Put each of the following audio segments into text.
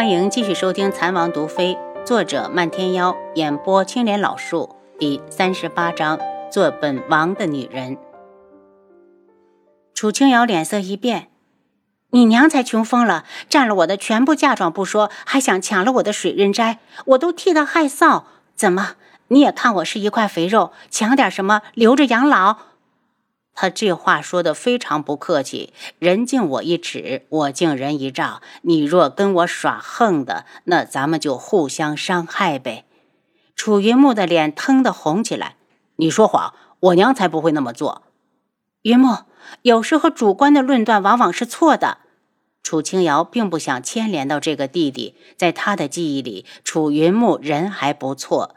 欢迎继续收听《残王毒妃》，作者漫天妖，演播青莲老树，第三十八章：做本王的女人。楚清瑶脸色一变：“你娘才穷疯了，占了我的全部嫁妆不说，还想抢了我的水润斋，我都替她害臊。怎么，你也看我是一块肥肉，抢点什么留着养老？”他这话说的非常不客气，人敬我一尺，我敬人一丈。你若跟我耍横的，那咱们就互相伤害呗。楚云木的脸腾的红起来，你说谎，我娘才不会那么做。云木，有时候主观的论断往往是错的。楚清瑶并不想牵连到这个弟弟，在他的记忆里，楚云木人还不错。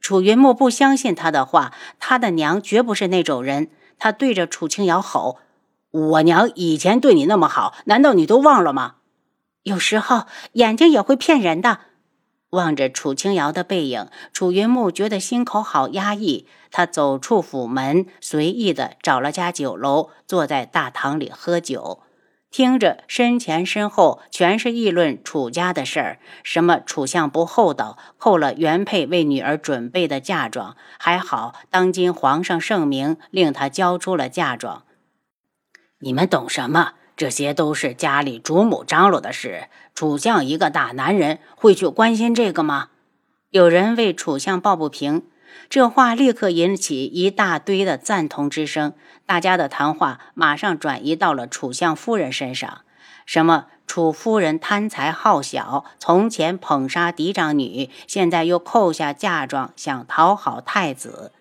楚云木不相信他的话，他的娘绝不是那种人。他对着楚清瑶吼：“我娘以前对你那么好，难道你都忘了吗？有时候眼睛也会骗人的。”望着楚清瑶的背影，楚云木觉得心口好压抑。他走出府门，随意的找了家酒楼，坐在大堂里喝酒。听着，身前身后全是议论楚家的事儿，什么楚相不厚道，扣了原配为女儿准备的嫁妆。还好，当今皇上圣明，令他交出了嫁妆。你们懂什么？这些都是家里主母张罗的事。楚相一个大男人，会去关心这个吗？有人为楚相抱不平。这话立刻引起一大堆的赞同之声，大家的谈话马上转移到了楚相夫人身上。什么楚夫人贪财好小，从前捧杀嫡长女，现在又扣下嫁妆想讨好太子。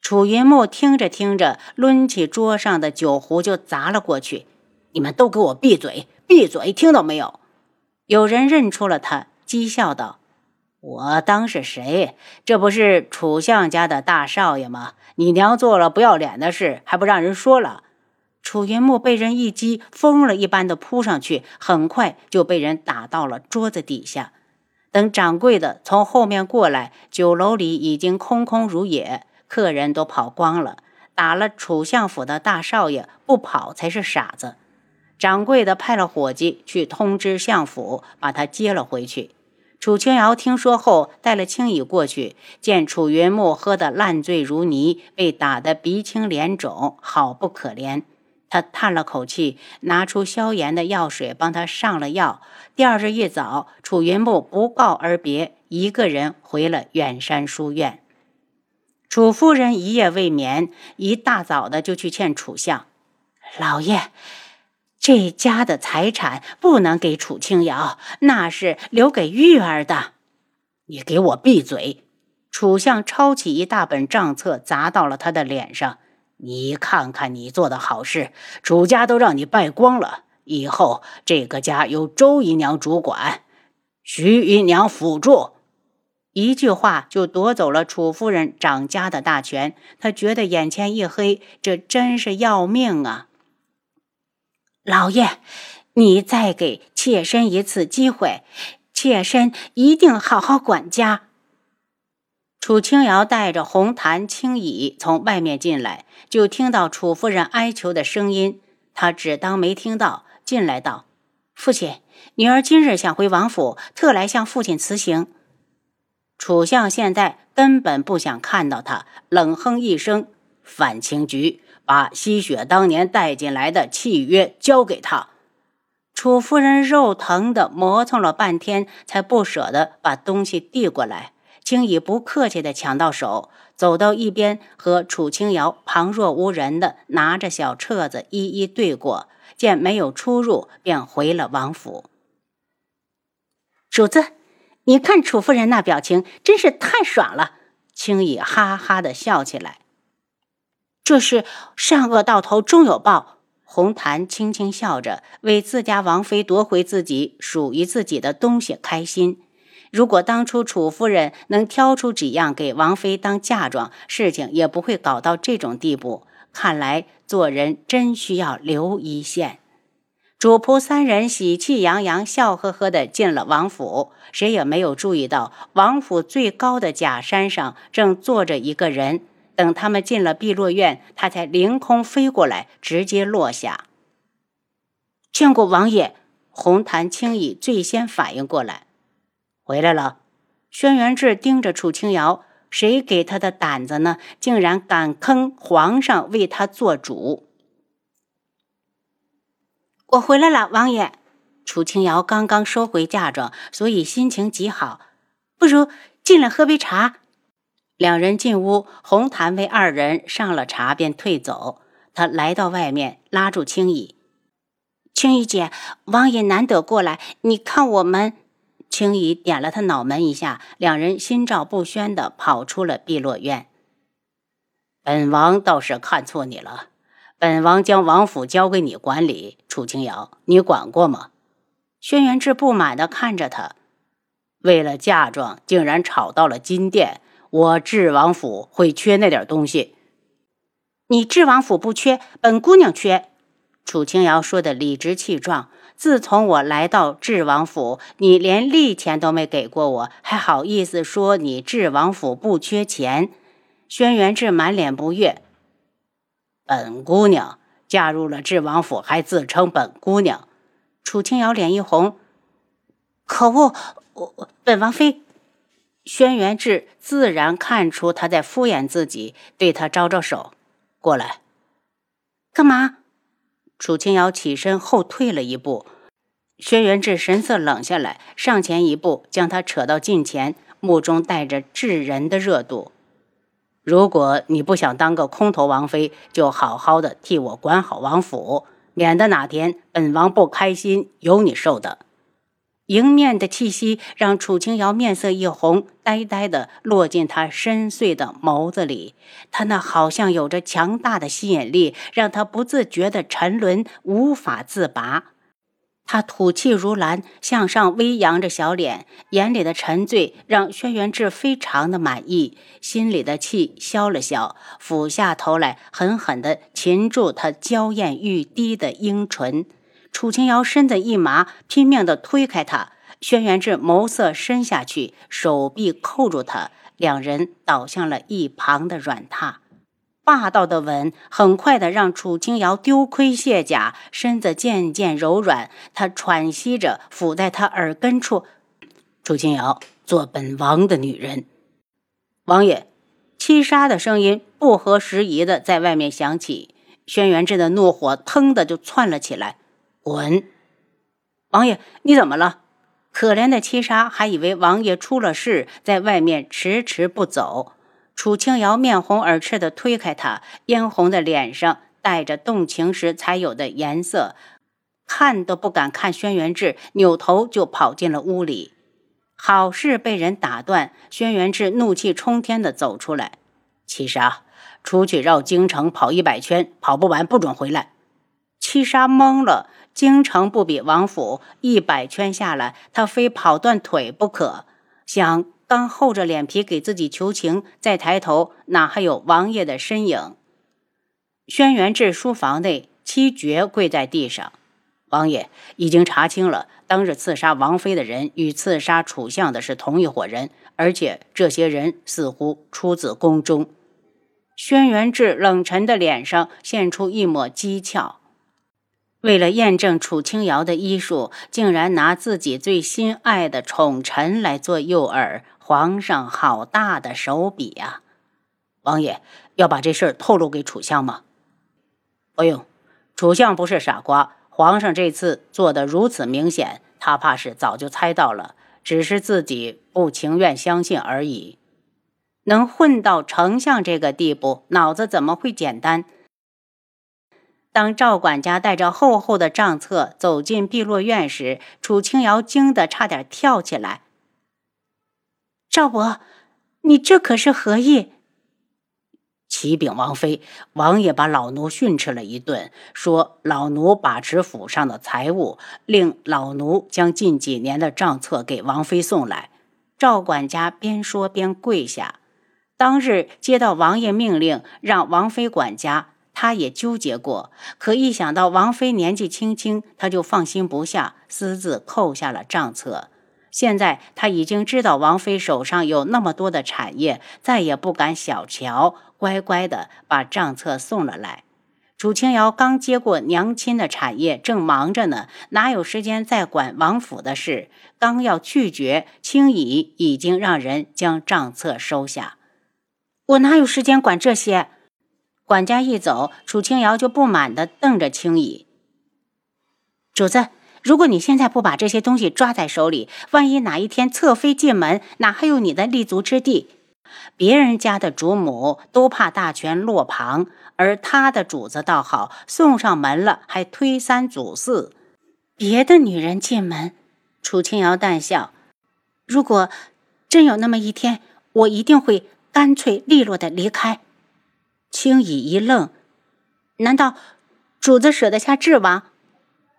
楚云木听着听着，抡起桌上的酒壶就砸了过去：“你们都给我闭嘴！闭嘴！听到没有？”有人认出了他，讥笑道。我当是谁？这不是楚相家的大少爷吗？你娘做了不要脸的事，还不让人说了？楚云木被人一击，疯了一般的扑上去，很快就被人打到了桌子底下。等掌柜的从后面过来，酒楼里已经空空如也，客人都跑光了。打了楚相府的大少爷不跑才是傻子。掌柜的派了伙计去通知相府，把他接了回去。楚清瑶听说后，带了青羽过去，见楚云木喝得烂醉如泥，被打得鼻青脸肿，好不可怜。他叹了口气，拿出消炎的药水帮他上了药。第二日一早，楚云木不告而别，一个人回了远山书院。楚夫人一夜未眠，一大早的就去劝楚相老爷。这家的财产不能给楚清瑶，那是留给玉儿的。你给我闭嘴！楚相抄起一大本账册砸到了他的脸上。你看看你做的好事，楚家都让你败光了。以后这个家由周姨娘主管，徐姨娘辅助。一句话就夺走了楚夫人掌家的大权。他觉得眼前一黑，这真是要命啊！老爷，你再给妾身一次机会，妾身一定好好管家。楚清瑶带着红檀轻椅从外面进来，就听到楚夫人哀求的声音，她只当没听到，进来道：“父亲，女儿今日想回王府，特来向父亲辞行。”楚相现在根本不想看到他，冷哼一声：“反清局。”把吸血当年带进来的契约交给他，楚夫人肉疼的磨蹭了半天，才不舍得把东西递过来。青羽不客气的抢到手，走到一边和楚清瑶旁若无人的拿着小册子一一对过，见没有出入，便回了王府。主子，你看楚夫人那表情，真是太爽了。青羽哈哈的笑起来。这是善恶到头终有报。红檀轻轻笑着，为自家王妃夺回自己属于自己的东西开心。如果当初楚夫人能挑出几样给王妃当嫁妆，事情也不会搞到这种地步。看来做人真需要留一线。主仆三人喜气洋洋、笑呵呵地进了王府，谁也没有注意到王府最高的假山上正坐着一个人。等他们进了碧落院，他才凌空飞过来，直接落下。见过王爷，红檀青衣最先反应过来，回来了。轩辕志盯着楚清瑶，谁给他的胆子呢？竟然敢坑皇上为他做主！我回来了，王爷。楚清瑶刚刚收回嫁妆，所以心情极好。不如进来喝杯茶。两人进屋，红檀为二人上了茶，便退走。他来到外面，拉住青衣：“青衣姐，王爷难得过来，你看我们。”青衣点了他脑门一下，两人心照不宣地跑出了碧落院。本王倒是看错你了，本王将王府交给你管理，楚清瑶，你管过吗？轩辕志不满地看着他，为了嫁妆竟然吵到了金殿，我智王府会缺那点东西？你智王府不缺，本姑娘缺。楚清瑶说的理直气壮。自从我来到智王府，你连利钱都没给过我，还好意思说你智王府不缺钱？轩辕志满脸不悦。本姑娘嫁入了智王府，还自称本姑娘。楚清瑶脸一红，可恶！我本王妃。轩辕志自然看出他在敷衍自己，对他招招手，过来。干嘛？楚清瑶起身后退了一步，轩辕志神色冷下来，上前一步将他扯到近前，目中带着炙人的热度。如果你不想当个空头王妃，就好好的替我管好王府。免得哪天本王不开心，有你受的。迎面的气息让楚清瑶面色一红，呆呆地落进他深邃的眸子里。他那好像有着强大的吸引力，让他不自觉的沉沦，无法自拔。他吐气如兰，向上微扬着小脸，眼里的沉醉让轩辕志非常的满意，心里的气消了消，俯下头来，狠狠地擒住他娇艳欲滴的樱唇。楚清瑶身子一麻，拼命地推开他。轩辕志眸色深下去，手臂扣住他，两人倒向了一旁的软榻。霸道的吻很快的让楚清瑶丢盔卸甲，身子渐渐柔软。他喘息着伏在他耳根处：“楚清瑶，做本王的女人。”王爷，七杀的声音不合时宜的在外面响起。轩辕志的怒火腾的就窜了起来：“滚！王爷，你怎么了？”可怜的七杀还以为王爷出了事，在外面迟迟不走。楚清瑶面红耳赤的推开他，嫣红的脸上带着动情时才有的颜色，看都不敢看轩辕志，扭头就跑进了屋里。好事被人打断，轩辕志怒气冲天的走出来：“七杀，出去绕京城跑一百圈，跑不完不准回来。”七杀懵了，京城不比王府，一百圈下来，他非跑断腿不可。想。刚厚着脸皮给自己求情，再抬头，哪还有王爷的身影？轩辕志书房内，七绝跪在地上。王爷已经查清了，当日刺杀王妃的人与刺杀楚相的是同一伙人，而且这些人似乎出自宫中。轩辕志冷沉的脸上现出一抹讥诮。为了验证楚清瑶的医术，竟然拿自己最心爱的宠臣来做诱饵。皇上好大的手笔呀！王爷要把这事儿透露给楚相吗？不用，楚相不是傻瓜。皇上这次做的如此明显，他怕是早就猜到了，只是自己不情愿相信而已。能混到丞相这个地步，脑子怎么会简单？当赵管家带着厚厚的账册走进碧落院时，楚清瑶惊得差点跳起来。赵伯，你这可是何意？启禀王妃，王爷把老奴训斥了一顿，说老奴把持府上的财物，令老奴将近几年的账册给王妃送来。赵管家边说边跪下。当日接到王爷命令让王妃管家，他也纠结过，可一想到王妃年纪轻轻，他就放心不下，私自扣下了账册。现在他已经知道王妃手上有那么多的产业，再也不敢小瞧，乖乖的把账册送了来。楚清瑶刚接过娘亲的产业，正忙着呢，哪有时间再管王府的事？刚要拒绝，青姨已经让人将账册收下。我哪有时间管这些？管家一走，楚清瑶就不满地瞪着青姨。主子，如果你现在不把这些东西抓在手里，万一哪一天侧妃进门，哪还有你的立足之地？别人家的主母都怕大权落旁，而他的主子倒好，送上门了还推三阻四。别的女人进门，楚清瑶淡笑：“如果真有那么一天，我一定会干脆利落的离开。”青羽一愣：“难道主子舍得下智王？”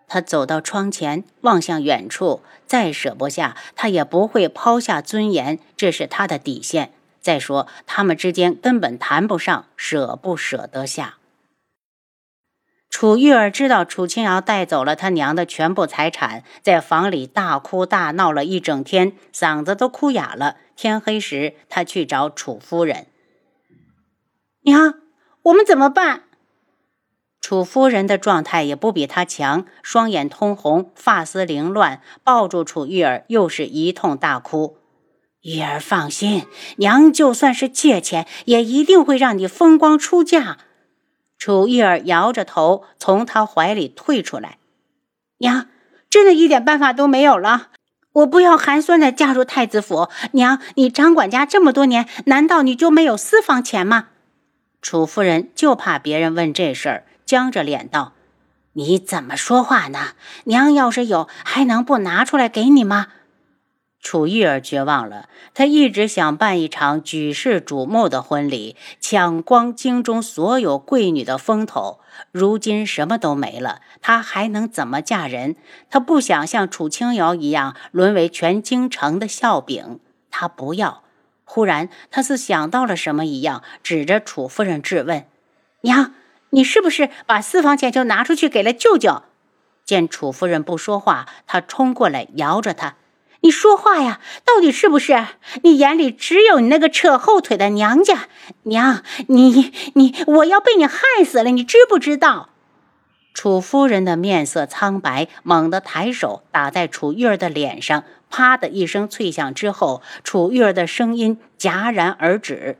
他走到窗前，望向远处，再舍不下，他也不会抛下尊严，这是他的底线。再说，他们之间根本谈不上舍不舍得下。楚玉儿知道楚清瑶带走了他娘的全部财产，在房里大哭大闹了一整天，嗓子都哭哑了。天黑时，他去找楚夫人：“娘，我们怎么办？”楚夫人的状态也不比他强，双眼通红，发丝凌乱，抱住楚玉儿，又是一通大哭。玉儿放心，娘就算是借钱，也一定会让你风光出嫁。楚玉儿摇着头，从他怀里退出来。娘，真的一点办法都没有了。我不要寒酸的嫁入太子府。娘，你掌管家这么多年，难道你就没有私房钱吗？楚夫人就怕别人问这事儿，僵着脸道：“你怎么说话呢？娘要是有，还能不拿出来给你吗？”楚玉儿绝望了，她一直想办一场举世瞩目的婚礼，抢光京中所有贵女的风头。如今什么都没了，她还能怎么嫁人？她不想像楚清瑶一样沦为全京城的笑柄。她不要。忽然，她似想到了什么一样，指着楚夫人质问：“娘，你是不是把私房钱就拿出去给了舅舅？”见楚夫人不说话，她冲过来摇着她。你说话呀，到底是不是？你眼里只有你那个扯后腿的娘家娘，你你，我要被你害死了，你知不知道？楚夫人的面色苍白，猛地抬手打在楚玉儿的脸上，啪的一声脆响之后，楚玉儿的声音戛然而止。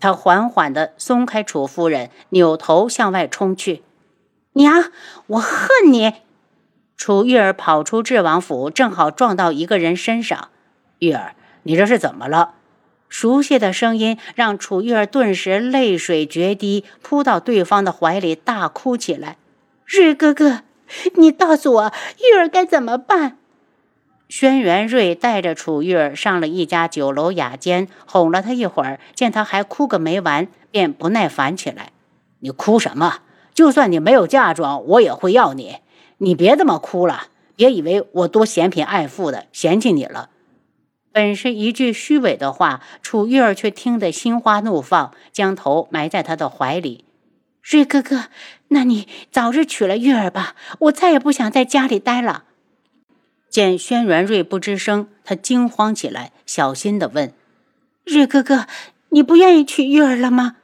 他缓缓地松开楚夫人，扭头向外冲去。娘，我恨你！楚玉儿跑出智王府，正好撞到一个人身上。玉儿，你这是怎么了？熟悉的声音让楚玉儿顿时泪水决堤，扑到对方的怀里，大哭起来。瑞哥哥，你告诉我，玉儿该怎么办？轩辕瑞带着楚玉儿上了一家酒楼雅间，哄了她一会儿，见她还哭个没完，便不耐烦起来。你哭什么？就算你没有嫁妆，我也会要你。你别这么哭了，别以为我多嫌贫爱富的嫌弃你了。本是一句虚伪的话，楚玉儿却听得心花怒放，将头埋在他的怀里。瑞哥哥，那你早日娶了玉儿吧，我再也不想在家里待了。见轩辕瑞不吱声，他惊慌起来，小心的问：“瑞哥哥，你不愿意娶玉儿了吗？”“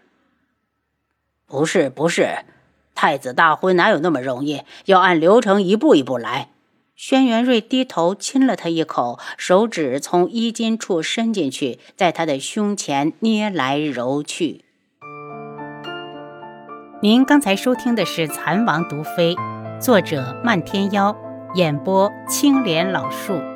不是，不是。”太子大婚哪有那么容易？要按流程一步一步来。轩辕瑞低头亲了他一口，手指从衣襟处伸进去，在他的胸前捏来揉去。您刚才收听的是《蚕王毒妃》，作者漫天妖，演播青莲老树。